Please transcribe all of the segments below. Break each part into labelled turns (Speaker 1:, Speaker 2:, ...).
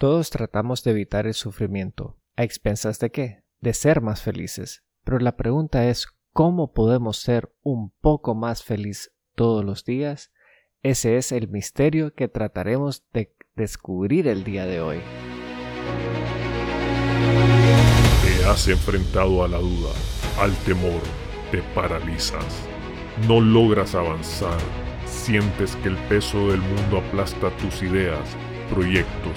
Speaker 1: Todos tratamos de evitar el sufrimiento. ¿A expensas de qué? De ser más felices. Pero la pregunta es, ¿cómo podemos ser un poco más feliz todos los días? Ese es el misterio que trataremos de descubrir el día de hoy.
Speaker 2: Te has enfrentado a la duda, al temor, te paralizas. No logras avanzar, sientes que el peso del mundo aplasta tus ideas, proyectos,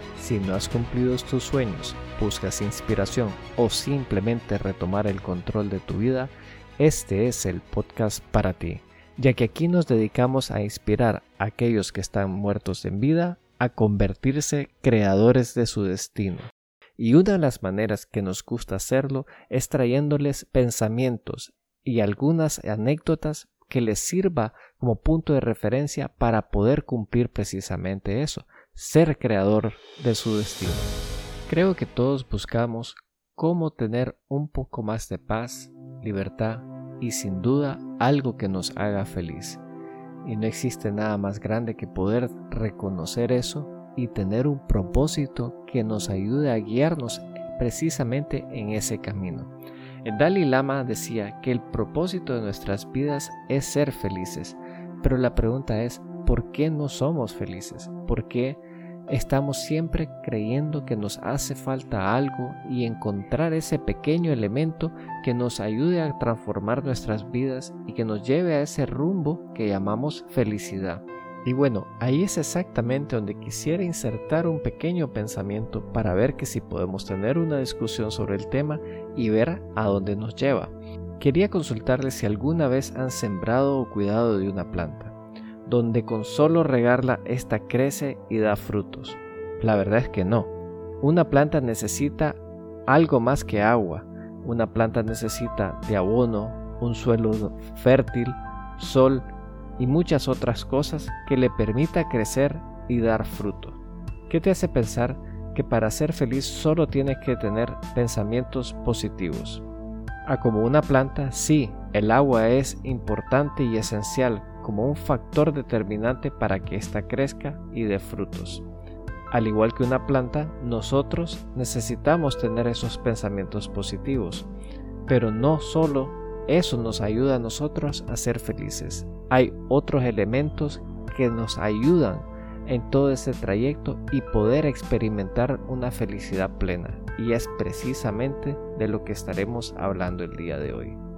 Speaker 1: Si no has cumplido tus sueños, buscas inspiración o simplemente retomar el control de tu vida, este es el podcast para ti, ya que aquí nos dedicamos a inspirar a aquellos que están muertos en vida a convertirse creadores de su destino. Y una de las maneras que nos gusta hacerlo es trayéndoles pensamientos y algunas anécdotas que les sirva como punto de referencia para poder cumplir precisamente eso, ser creador de su destino. Creo que todos buscamos cómo tener un poco más de paz, libertad y sin duda algo que nos haga feliz. Y no existe nada más grande que poder reconocer eso y tener un propósito que nos ayude a guiarnos precisamente en ese camino. El Dalai Lama decía que el propósito de nuestras vidas es ser felices, pero la pregunta es, ¿por qué no somos felices? ¿Por qué estamos siempre creyendo que nos hace falta algo y encontrar ese pequeño elemento que nos ayude a transformar nuestras vidas y que nos lleve a ese rumbo que llamamos felicidad? Y bueno, ahí es exactamente donde quisiera insertar un pequeño pensamiento para ver que si podemos tener una discusión sobre el tema y ver a dónde nos lleva. Quería consultarles si alguna vez han sembrado o cuidado de una planta, donde con solo regarla ésta crece y da frutos. La verdad es que no. Una planta necesita algo más que agua. Una planta necesita de abono, un suelo fértil, sol y muchas otras cosas que le permita crecer y dar fruto. ¿Qué te hace pensar que para ser feliz solo tienes que tener pensamientos positivos? A como una planta, sí, el agua es importante y esencial como un factor determinante para que ésta crezca y dé frutos. Al igual que una planta, nosotros necesitamos tener esos pensamientos positivos, pero no solo eso nos ayuda a nosotros a ser felices. Hay otros elementos que nos ayudan en todo ese trayecto y poder experimentar una felicidad plena. Y es precisamente de lo que estaremos hablando el día de hoy.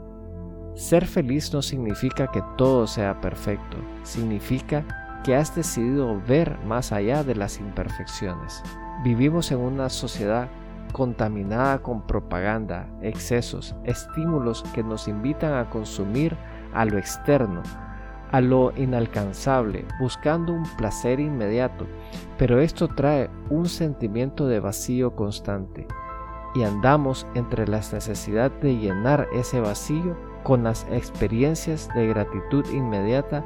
Speaker 1: Ser feliz no significa que todo sea perfecto, significa que has decidido ver más allá de las imperfecciones. Vivimos en una sociedad contaminada con propaganda, excesos, estímulos que nos invitan a consumir a lo externo, a lo inalcanzable, buscando un placer inmediato, pero esto trae un sentimiento de vacío constante y andamos entre la necesidad de llenar ese vacío con las experiencias de gratitud inmediata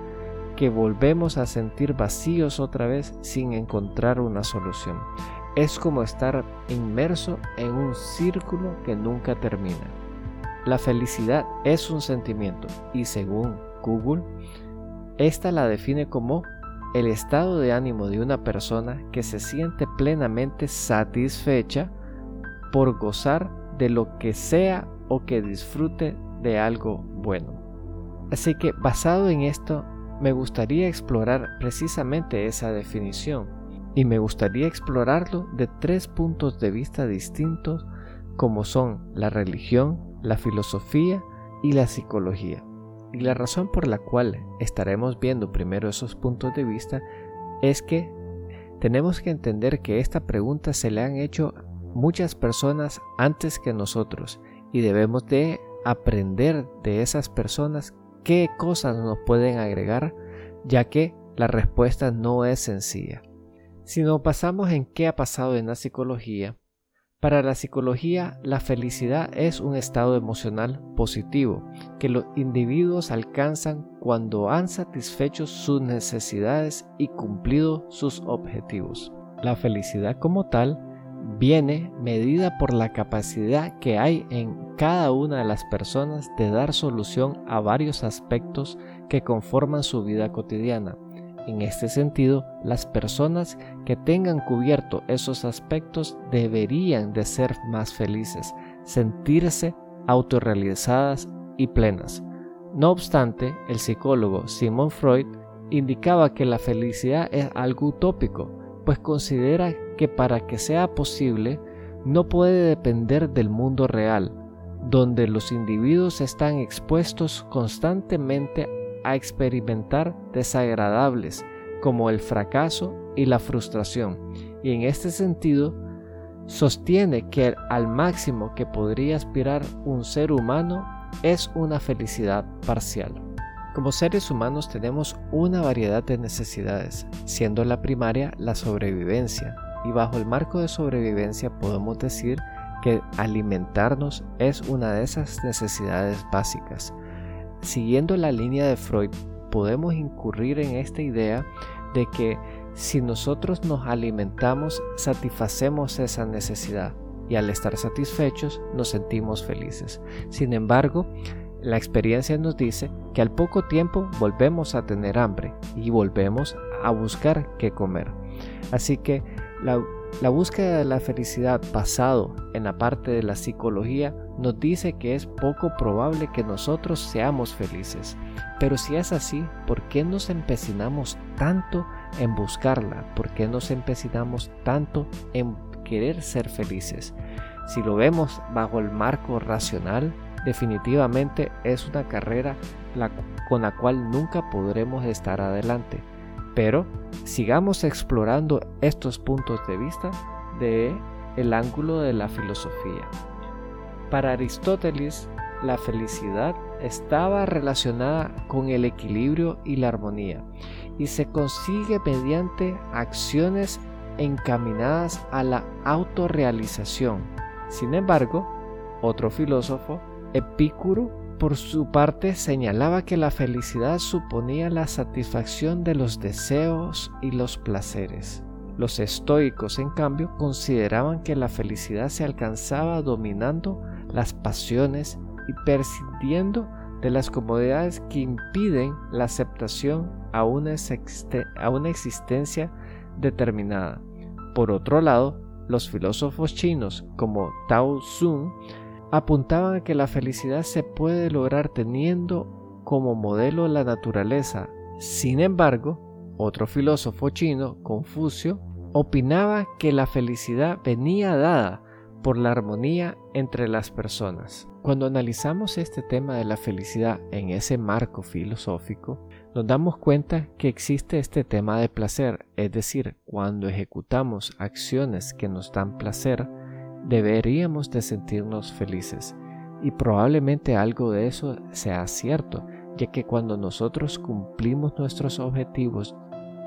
Speaker 1: que volvemos a sentir vacíos otra vez sin encontrar una solución. Es como estar inmerso en un círculo que nunca termina. La felicidad es un sentimiento y según Google, esta la define como el estado de ánimo de una persona que se siente plenamente satisfecha por gozar de lo que sea o que disfrute de algo bueno. Así que basado en esto, me gustaría explorar precisamente esa definición y me gustaría explorarlo de tres puntos de vista distintos como son la religión, la filosofía y la psicología. Y la razón por la cual estaremos viendo primero esos puntos de vista es que tenemos que entender que esta pregunta se le han hecho muchas personas antes que nosotros y debemos de aprender de esas personas qué cosas nos pueden agregar ya que la respuesta no es sencilla. Si nos pasamos en qué ha pasado en la psicología, para la psicología, la felicidad es un estado emocional positivo que los individuos alcanzan cuando han satisfecho sus necesidades y cumplido sus objetivos. La felicidad como tal viene medida por la capacidad que hay en cada una de las personas de dar solución a varios aspectos que conforman su vida cotidiana en este sentido, las personas que tengan cubierto esos aspectos deberían de ser más felices, sentirse autorrealizadas y plenas. No obstante, el psicólogo Simon Freud indicaba que la felicidad es algo utópico, pues considera que para que sea posible no puede depender del mundo real, donde los individuos están expuestos constantemente a experimentar desagradables como el fracaso y la frustración. Y en este sentido, sostiene que al máximo que podría aspirar un ser humano es una felicidad parcial. Como seres humanos tenemos una variedad de necesidades, siendo la primaria la sobrevivencia, y bajo el marco de sobrevivencia podemos decir que alimentarnos es una de esas necesidades básicas. Siguiendo la línea de Freud, podemos incurrir en esta idea de que si nosotros nos alimentamos, satisfacemos esa necesidad y al estar satisfechos nos sentimos felices. Sin embargo, la experiencia nos dice que al poco tiempo volvemos a tener hambre y volvemos a buscar qué comer. Así que la, la búsqueda de la felicidad basado en la parte de la psicología nos dice que es poco probable que nosotros seamos felices. Pero si es así, ¿por qué nos empecinamos tanto en buscarla? ¿Por qué nos empecinamos tanto en querer ser felices? Si lo vemos bajo el marco racional, definitivamente es una carrera con la cual nunca podremos estar adelante. Pero sigamos explorando estos puntos de vista de el ángulo de la filosofía. Para Aristóteles, la felicidad estaba relacionada con el equilibrio y la armonía y se consigue mediante acciones encaminadas a la autorrealización. Sin embargo, otro filósofo, Epicuro, por su parte señalaba que la felicidad suponía la satisfacción de los deseos y los placeres. Los estoicos, en cambio, consideraban que la felicidad se alcanzaba dominando las pasiones y prescindiendo de las comodidades que impiden la aceptación a una, existencia determinada. Por otro lado, los filósofos chinos como Tao Zun apuntaban a que la felicidad se puede lograr teniendo como modelo la naturaleza. Sin embargo, otro filósofo chino, Confucio, opinaba que la felicidad venía dada por la armonía entre las personas. Cuando analizamos este tema de la felicidad en ese marco filosófico, nos damos cuenta que existe este tema de placer, es decir, cuando ejecutamos acciones que nos dan placer, deberíamos de sentirnos felices. Y probablemente algo de eso sea cierto, ya que cuando nosotros cumplimos nuestros objetivos,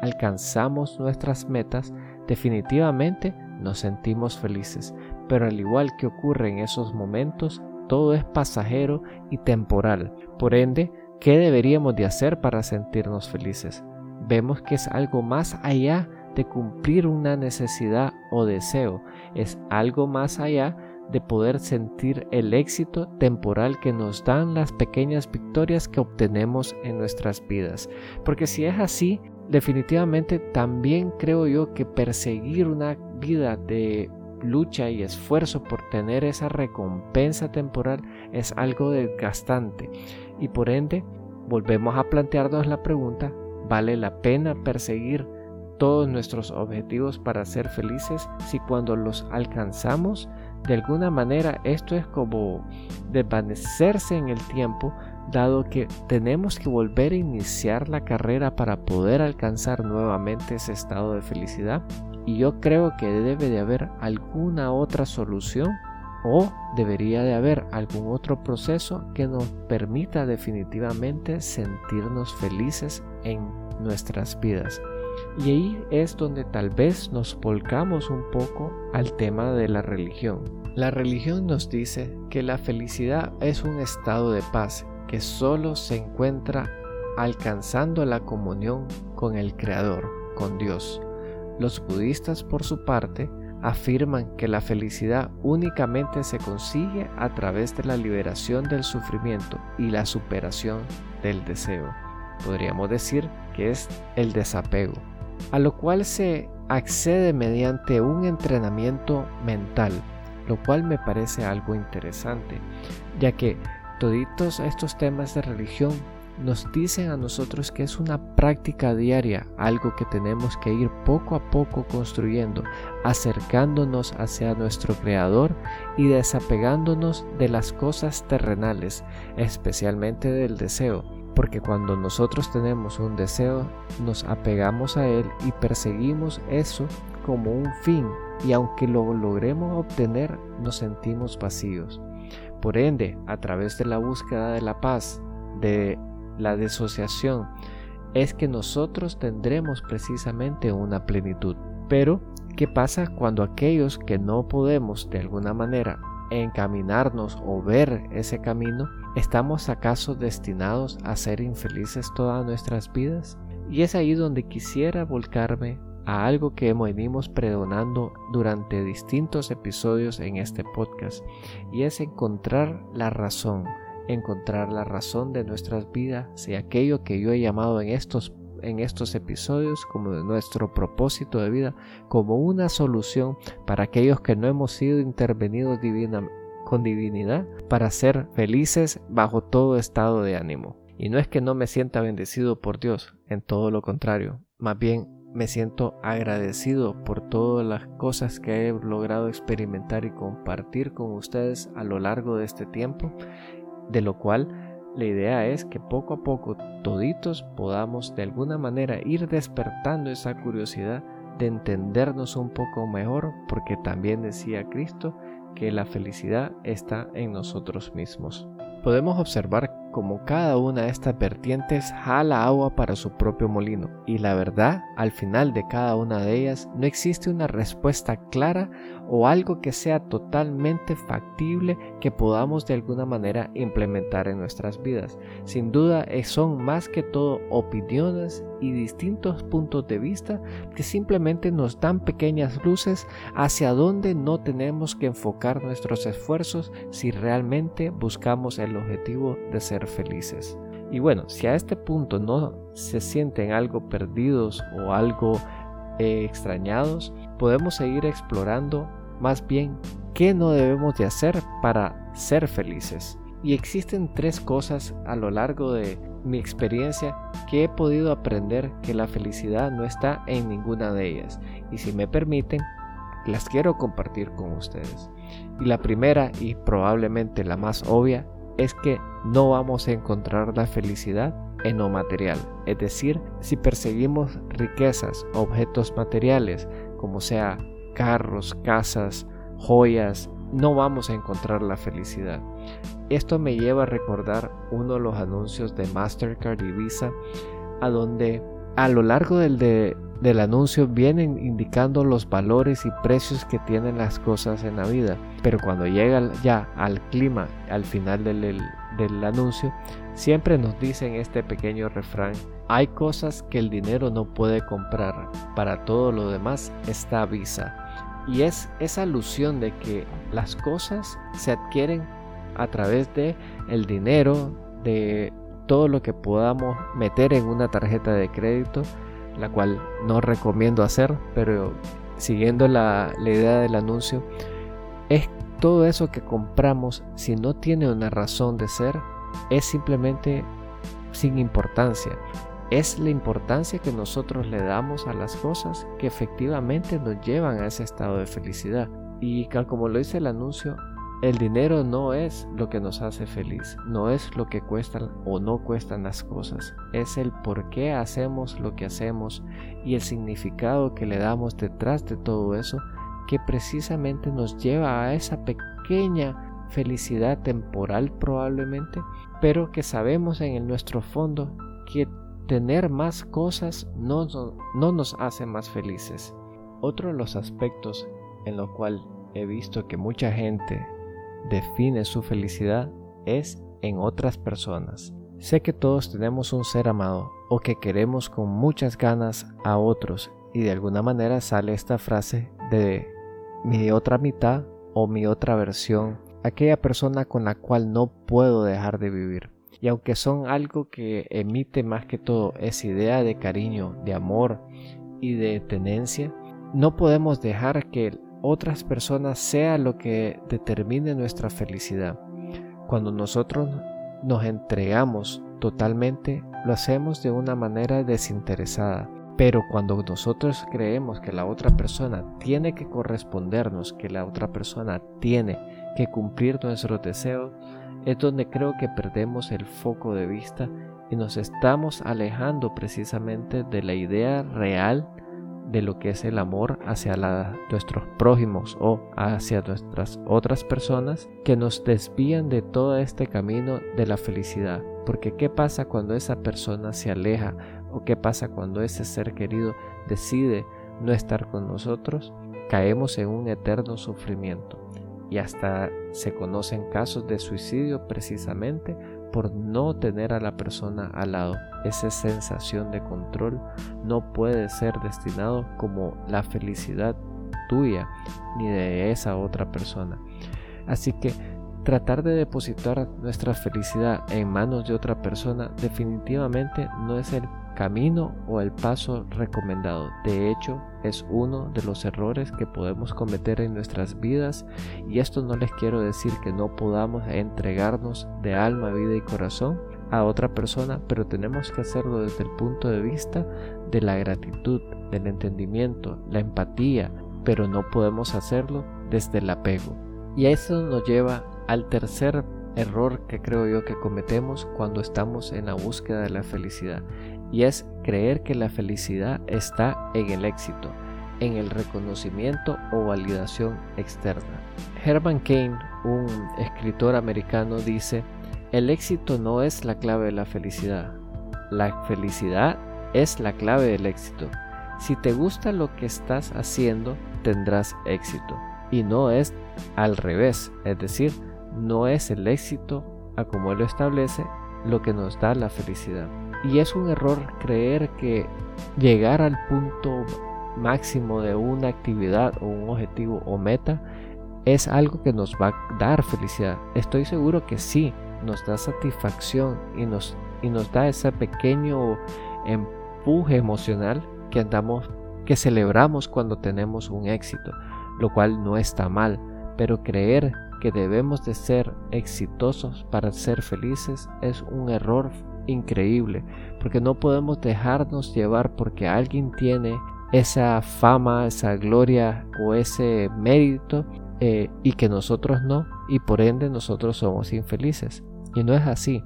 Speaker 1: alcanzamos nuestras metas, definitivamente nos sentimos felices, pero al igual que ocurre en esos momentos, todo es pasajero y temporal. Por ende, ¿qué deberíamos de hacer para sentirnos felices? Vemos que es algo más allá de cumplir una necesidad o deseo, es algo más allá de poder sentir el éxito temporal que nos dan las pequeñas victorias que obtenemos en nuestras vidas. Porque si es así, definitivamente también creo yo que perseguir una vida de lucha y esfuerzo por tener esa recompensa temporal es algo desgastante y por ende volvemos a plantearnos la pregunta, ¿vale la pena perseguir todos nuestros objetivos para ser felices si cuando los alcanzamos de alguna manera esto es como desvanecerse en el tiempo dado que tenemos que volver a iniciar la carrera para poder alcanzar nuevamente ese estado de felicidad y yo creo que debe de haber alguna otra solución o debería de haber algún otro proceso que nos permita definitivamente sentirnos felices en nuestras vidas. Y ahí es donde tal vez nos volcamos un poco al tema de la religión. La religión nos dice que la felicidad es un estado de paz que solo se encuentra alcanzando la comunión con el Creador, con Dios. Los budistas, por su parte, afirman que la felicidad únicamente se consigue a través de la liberación del sufrimiento y la superación del deseo. Podríamos decir es el desapego, a lo cual se accede mediante un entrenamiento mental, lo cual me parece algo interesante, ya que toditos estos temas de religión nos dicen a nosotros que es una práctica diaria, algo que tenemos que ir poco a poco construyendo, acercándonos hacia nuestro Creador y desapegándonos de las cosas terrenales, especialmente del deseo, porque cuando nosotros tenemos un deseo, nos apegamos a él y perseguimos eso como un fin, y aunque lo logremos obtener, nos sentimos vacíos. Por ende, a través de la búsqueda de la paz, de la disociación, es que nosotros tendremos precisamente una plenitud. Pero, ¿qué pasa cuando aquellos que no podemos de alguna manera encaminarnos o ver ese camino, estamos acaso destinados a ser infelices todas nuestras vidas? Y es ahí donde quisiera volcarme a algo que venimos predonando durante distintos episodios en este podcast, y es encontrar la razón, encontrar la razón de nuestras vidas y aquello que yo he llamado en estos en estos episodios como de nuestro propósito de vida como una solución para aquellos que no hemos sido intervenidos divina, con divinidad para ser felices bajo todo estado de ánimo. Y no es que no me sienta bendecido por Dios, en todo lo contrario, más bien me siento agradecido por todas las cosas que he logrado experimentar y compartir con ustedes a lo largo de este tiempo de lo cual la idea es que poco a poco toditos podamos de alguna manera ir despertando esa curiosidad de entendernos un poco mejor, porque también decía Cristo que la felicidad está en nosotros mismos. Podemos observar cómo cada una de estas vertientes jala agua para su propio molino, y la verdad, al final de cada una de ellas no existe una respuesta clara o algo que sea totalmente factible que podamos de alguna manera implementar en nuestras vidas. Sin duda eh, son más que todo opiniones y distintos puntos de vista que simplemente nos dan pequeñas luces hacia donde no tenemos que enfocar nuestros esfuerzos si realmente buscamos el objetivo de ser felices. Y bueno, si a este punto no se sienten algo perdidos o algo eh, extrañados, podemos seguir explorando más bien qué no debemos de hacer para ser felices. Y existen tres cosas a lo largo de mi experiencia que he podido aprender que la felicidad no está en ninguna de ellas. Y si me permiten, las quiero compartir con ustedes. Y la primera y probablemente la más obvia es que no vamos a encontrar la felicidad en lo material. Es decir, si perseguimos riquezas, objetos materiales, como sea carros, casas, joyas, no vamos a encontrar la felicidad. Esto me lleva a recordar uno de los anuncios de Mastercard y Visa, a donde a lo largo del, del anuncio vienen indicando los valores y precios que tienen las cosas en la vida. Pero cuando llega ya al clima, al final del, del anuncio, siempre nos dicen este pequeño refrán, hay cosas que el dinero no puede comprar, para todo lo demás está Visa. Y es esa alusión de que las cosas se adquieren a través de el dinero, de todo lo que podamos meter en una tarjeta de crédito, la cual no recomiendo hacer, pero siguiendo la, la idea del anuncio, es todo eso que compramos, si no tiene una razón de ser, es simplemente sin importancia. Es la importancia que nosotros le damos a las cosas que efectivamente nos llevan a ese estado de felicidad. Y como lo dice el anuncio, el dinero no es lo que nos hace feliz, no es lo que cuestan o no cuestan las cosas, es el por qué hacemos lo que hacemos y el significado que le damos detrás de todo eso que precisamente nos lleva a esa pequeña felicidad temporal probablemente, pero que sabemos en nuestro fondo que tener más cosas no, no, nos hace más felices. Otro de los aspectos en lo cual he visto que mucha gente define su felicidad es en otras personas. Sé que todos tenemos un ser amado o que queremos con muchas ganas a otros y de alguna manera sale esta frase de mi otra mitad o mi otra versión, aquella persona con la cual no puedo dejar de vivir. Y aunque son algo que emite más que todo esa idea de cariño, de amor y de tenencia, no podemos dejar que otras personas sea lo que determine nuestra felicidad. Cuando nosotros nos entregamos totalmente, lo hacemos de una manera desinteresada. Pero cuando nosotros creemos que la otra persona tiene que correspondernos, que la otra persona tiene que cumplir nuestros deseos, es donde creo que perdemos el foco de vista y nos estamos alejando precisamente de la idea real de lo que es el amor hacia nuestros prójimos o hacia nuestras otras personas que nos desvían de todo este camino de la felicidad. Porque ¿qué pasa cuando esa persona se aleja o qué pasa cuando ese ser querido decide no estar con nosotros? Caemos en un eterno sufrimiento y hasta se conocen casos de suicidio precisamente por no tener a la persona al lado. Esa sensación de control no puede ser destinado como la felicidad tuya ni de esa otra persona. Así que tratar de depositar nuestra felicidad en manos de otra persona definitivamente no es el camino o el paso recomendado. De hecho, es uno de los errores que podemos cometer en nuestras vidas y esto no les quiero decir que no podamos entregarnos de alma, vida y corazón a otra persona, pero tenemos que hacerlo desde el punto de vista de la gratitud, del entendimiento, la empatía, pero no podemos hacerlo desde el apego. Y eso nos lleva al tercer error que creo yo que cometemos cuando estamos en la búsqueda de la felicidad y es creer que la felicidad está en el éxito, en el reconocimiento o validación externa. Herman Cain, un escritor americano, dice, el éxito no es la clave de la felicidad, la felicidad es la clave del éxito. Si te gusta lo que estás haciendo, tendrás éxito. Y no es al revés, es decir, no es el éxito, a como él lo establece, lo que nos da la felicidad. Y es un error creer que llegar al punto máximo de una actividad o un objetivo o meta es algo que nos va a dar felicidad. Estoy seguro que sí, nos da satisfacción y nos, y nos da ese pequeño empuje emocional que andamos, que celebramos cuando tenemos un éxito, lo cual no está mal, pero creer que debemos de ser exitosos para ser felices es un error increíble, porque no podemos dejarnos llevar porque alguien tiene esa fama, esa gloria o ese mérito eh, y que nosotros no, y por ende nosotros somos infelices. Y no es así.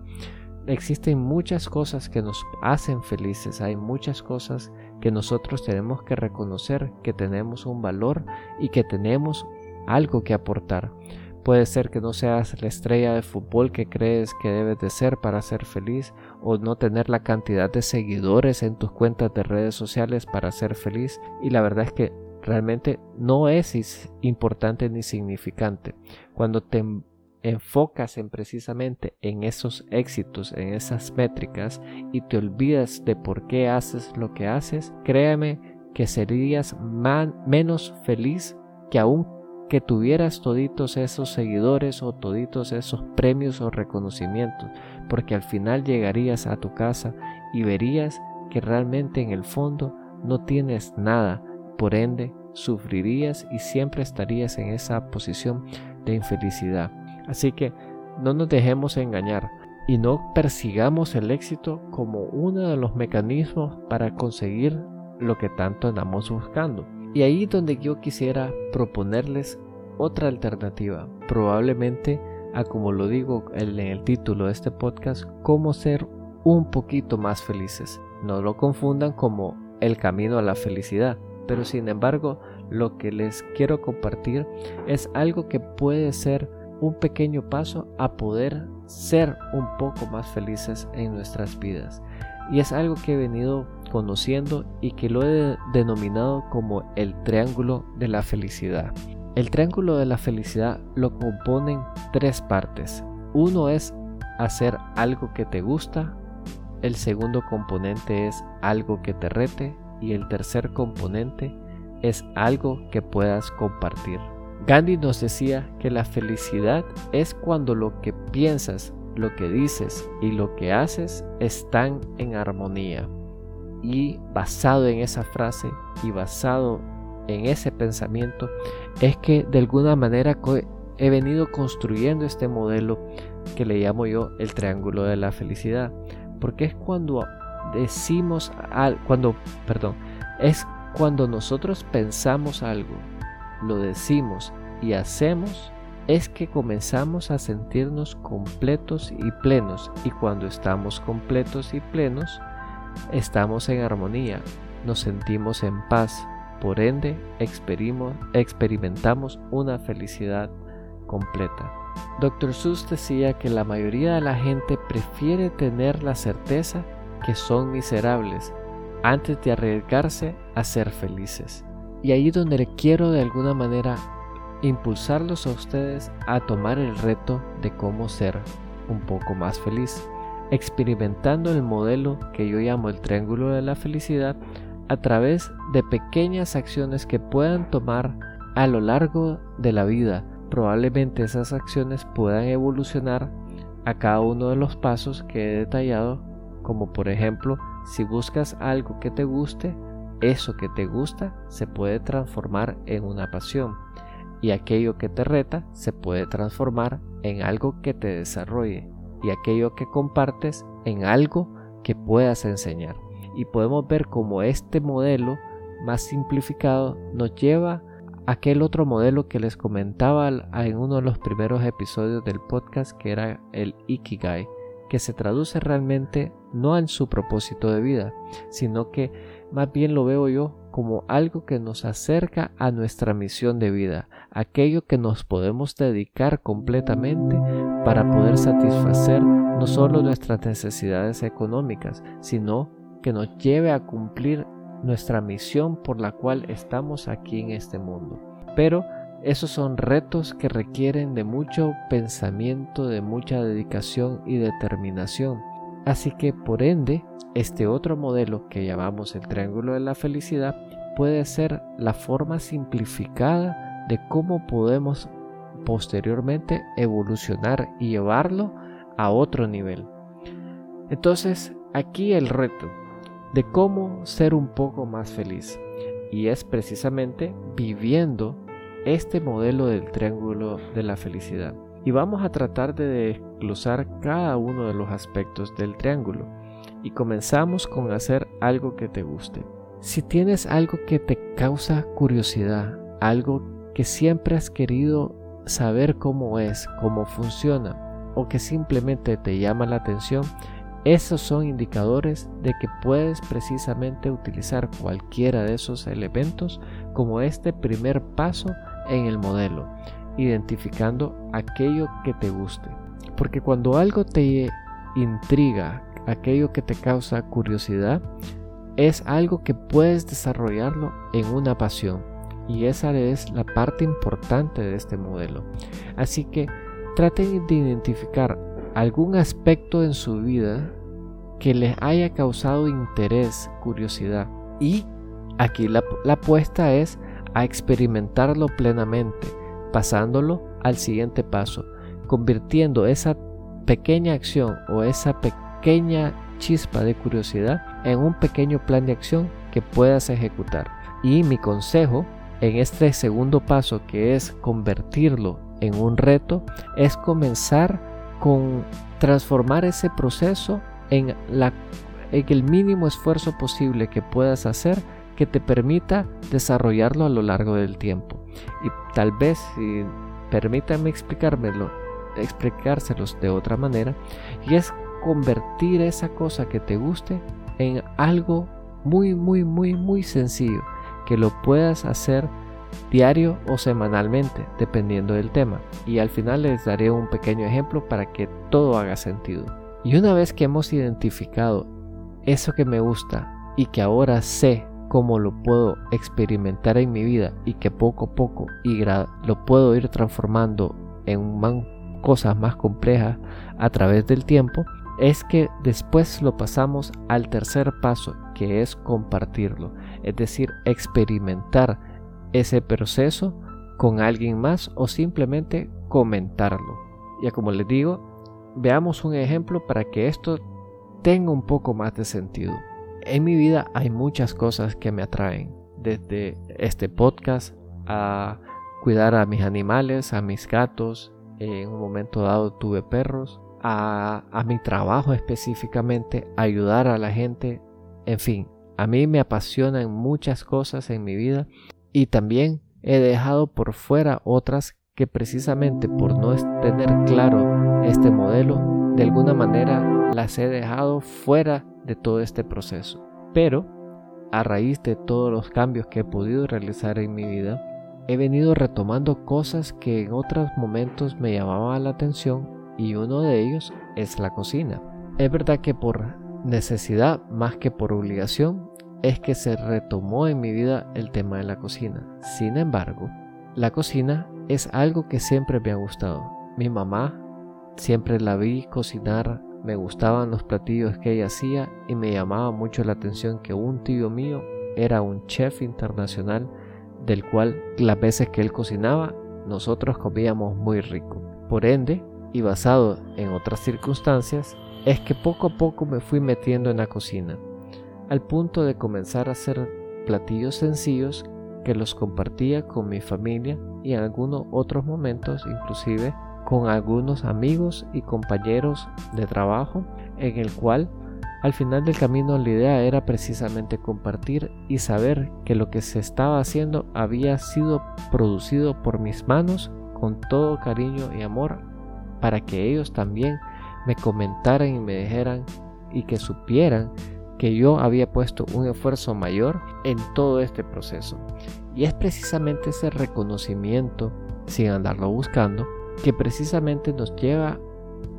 Speaker 1: Existen muchas cosas que nos hacen felices, hay muchas cosas que nosotros tenemos que reconocer que tenemos un valor y que tenemos algo que aportar. Puede ser que no seas la estrella de fútbol que crees que debes de ser para ser feliz o no tener la cantidad de seguidores en tus cuentas de redes sociales para ser feliz y la verdad es que realmente no es importante ni significante. Cuando te enfocas en precisamente en esos éxitos, en esas métricas y te olvidas de por qué haces lo que haces, créeme que serías menos feliz que aún que tuvieras toditos esos seguidores o toditos esos premios o reconocimientos, porque al final llegarías a tu casa y verías que realmente en el fondo no tienes nada, por ende sufrirías y siempre estarías en esa posición de infelicidad. Así que no nos dejemos engañar y no persigamos el éxito como uno de los mecanismos para conseguir lo que tanto andamos buscando. Y ahí donde yo quisiera proponerles otra alternativa, probablemente a como lo digo en el título de este podcast, cómo ser un poquito más felices. No lo confundan como el camino a la felicidad, pero sin embargo lo que les quiero compartir es algo que puede ser un pequeño paso a poder ser un poco más felices en nuestras vidas. y es algo que he venido conociendo y que lo he denominado como el triángulo de la felicidad. El triángulo de la felicidad lo componen tres partes. Uno es hacer algo que te gusta, el segundo componente es algo que te rete y el tercer componente es algo que puedas compartir. Gandhi nos decía que la felicidad es cuando lo que piensas, lo que dices y lo que haces están en armonía. Y basado en esa frase y basado en ese pensamiento es que de alguna manera he venido construyendo este modelo que le llamo yo el triángulo de la felicidad. Porque es cuando decimos al, cuando, perdón, es cuando nosotros pensamos algo, lo decimos y hacemos, es que comenzamos a sentirnos completos y plenos. Y cuando estamos completos y plenos, estamos en armonía, nos sentimos en paz. Por ende, experimentamos una felicidad completa. Dr. Seuss decía que la mayoría de la gente prefiere tener la certeza que son miserables antes de arriesgarse a ser felices. Y ahí donde le quiero de alguna manera impulsarlos a ustedes a tomar el reto de cómo ser un poco más feliz, experimentando el modelo que yo llamo el triángulo de la felicidad a través de pequeñas acciones que puedan tomar a lo largo de la vida probablemente esas acciones puedan evolucionar a cada uno de los pasos que he detallado, como por ejemplo, si buscas algo que te guste, eso que te gusta se puede transformar en una pasión y aquello que te reta se puede transformar en algo que te desarrolle y aquello que compartes en algo que puedas enseñar. Y podemos ver cómo este modelo más simplificado nos lleva aquel otro modelo que les comentaba en uno de los primeros episodios del podcast que era el Ikigai, que se traduce realmente no en su propósito de vida, sino que más bien lo veo yo como algo que nos acerca a nuestra misión de vida, aquello que nos podemos dedicar completamente para poder satisfacer no solo nuestras necesidades económicas, sino que nos lleve a cumplir nuestra misión por la cual estamos aquí en este mundo. Pero esos son retos que requieren de mucho pensamiento, de mucha dedicación y determinación. Así que por ende, este otro modelo que llamamos el triángulo de la felicidad puede ser la forma simplificada de cómo podemos posteriormente evolucionar y llevarlo a otro nivel. Entonces, aquí el reto de cómo ser un poco más feliz. Y es precisamente viviendo este modelo del triángulo de la felicidad. Y vamos a tratar de desglosar cada uno de los aspectos del triángulo. Y comenzamos con hacer algo que te guste. Si tienes algo que te causa curiosidad, algo que siempre has querido saber cómo es, cómo funciona, o que simplemente te llama la atención, esos son indicadores de que puedes precisamente utilizar cualquiera de esos elementos como este primer paso en el modelo, identificando aquello que te guste. Porque cuando algo te intriga, aquello que te causa curiosidad, es algo que puedes desarrollarlo en una pasión. Y esa es la parte importante de este modelo. Así que traten de identificar algún aspecto en su vida que les haya causado interés, curiosidad. Y aquí la, apuesta es a experimentarlo plenamente, pasándolo al siguiente paso, convirtiendo esa pequeña acción o esa pequeña chispa de curiosidad en un pequeño plan de acción que puedas ejecutar. Y mi consejo en este segundo paso que es convertirlo en un reto es comenzar con transformar ese proceso en, el mínimo esfuerzo posible que puedas hacer que te permita desarrollarlo a lo largo del tiempo. Y tal vez, si permítanme explicármelo, explicárselos de otra manera, y es convertir esa cosa que te guste en algo muy, muy, muy, muy sencillo, que lo puedas hacer diario o semanalmente, dependiendo del tema. Y al final les daré un pequeño ejemplo para que todo haga sentido. Y una vez que hemos identificado eso que me gusta y que ahora sé cómo lo puedo experimentar en mi vida y que poco a poco y lo puedo ir transformando en cosas más complejas a través del tiempo, es que después lo pasamos al tercer paso, que es compartirlo, es decir, experimentar ese proceso con alguien más o simplemente comentarlo. Ya como les digo, veamos un ejemplo para que esto tenga un poco más de sentido. En mi vida hay muchas cosas que me atraen, desde este podcast a cuidar a mis animales, a mis gatos, en un momento dado tuve perros, a, a mi trabajo específicamente, ayudar a la gente, en fin, a mí me apasionan muchas cosas en mi vida y también he dejado por fuera otras que precisamente por no tener claro este modelo, de alguna manera las he dejado fuera de todo este proceso. Pero, a raíz de todos los cambios que he podido realizar en mi vida, he venido retomando cosas que en otros momentos me llamaban la atención y uno de ellos es la cocina. Es verdad que por necesidad más que por obligación es que se retomó en mi vida el tema de la cocina. Sin embargo, la cocina es algo que siempre me ha gustado. Mi mamá siempre la vi cocinar, me gustaban los platillos que ella hacía y me llamaba mucho la atención que un tío mío era un chef internacional del cual las veces que él cocinaba nosotros comíamos muy rico. Por ende, y basado en otras circunstancias, es que poco a poco me fui metiendo en la cocina, al punto de comenzar a hacer platillos sencillos que los compartía con mi familia y en algunos otros momentos inclusive con algunos amigos y compañeros de trabajo en el cual al final del camino la idea era precisamente compartir y saber que lo que se estaba haciendo había sido producido por mis manos con todo cariño y amor para que ellos también me comentaran y me dijeran y que supieran que yo había puesto un esfuerzo mayor en todo este proceso. Y es precisamente ese reconocimiento, sin andarlo buscando, que precisamente nos lleva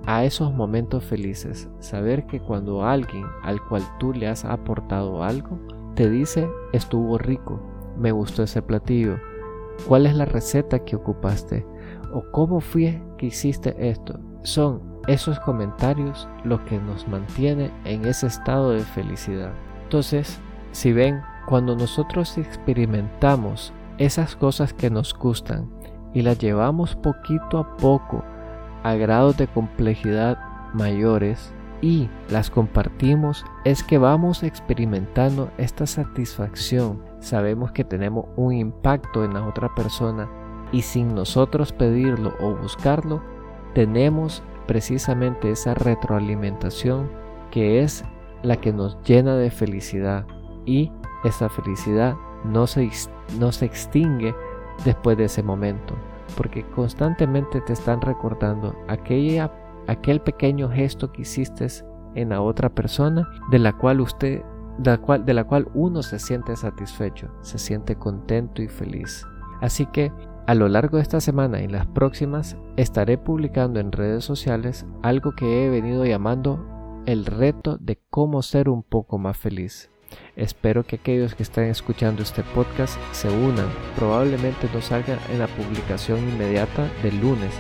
Speaker 1: a esos momentos felices, saber que cuando alguien al cual tú le has aportado algo, te dice estuvo rico, me gustó ese platillo, cuál es la receta que ocupaste o cómo fue que hiciste esto, son esos comentarios lo que nos mantiene en ese estado de felicidad. Entonces, si ven, cuando nosotros experimentamos esas cosas que nos gustan y las llevamos poquito a poco a grados de complejidad mayores y las compartimos, es que vamos experimentando esta satisfacción. Sabemos que tenemos un impacto en la otra persona y sin nosotros pedirlo o buscarlo, tenemos precisamente esa retroalimentación que es la que nos llena de felicidad y esa felicidad no se, no se extingue después de ese momento porque constantemente te están recordando aquella, aquel pequeño gesto que hiciste en la otra persona de la cual usted de la cual, de la cual uno se siente satisfecho, se siente contento y feliz. Así que a lo largo de esta semana y las próximas estaré publicando en redes sociales algo que he venido llamando el reto de cómo ser un poco más feliz. Espero que aquellos que están escuchando este podcast se unan. Probablemente no salga en la publicación inmediata del lunes,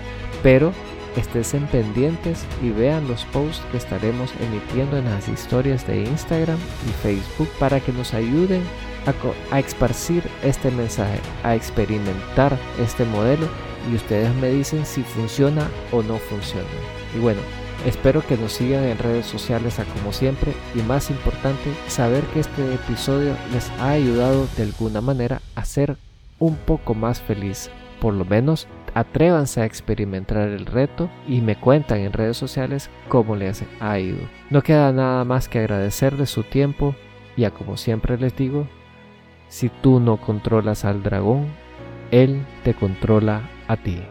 Speaker 1: pero estén pendientes y vean los posts que estaremos emitiendo en las historias de Instagram y Facebook para que nos ayuden a, a este mensaje, a experimentar este modelo y ustedes me dicen si funciona o no funciona. Y bueno, Espero que nos sigan en redes sociales a como siempre y más importante, saber que este episodio les ha ayudado de alguna manera a ser un poco más feliz. Por lo menos atrévanse a experimentar el reto y me cuentan en redes sociales cómo les ha ido. No queda nada más que agradecer de su tiempo y a como siempre les digo, si tú no controlas al dragón, él te controla a ti.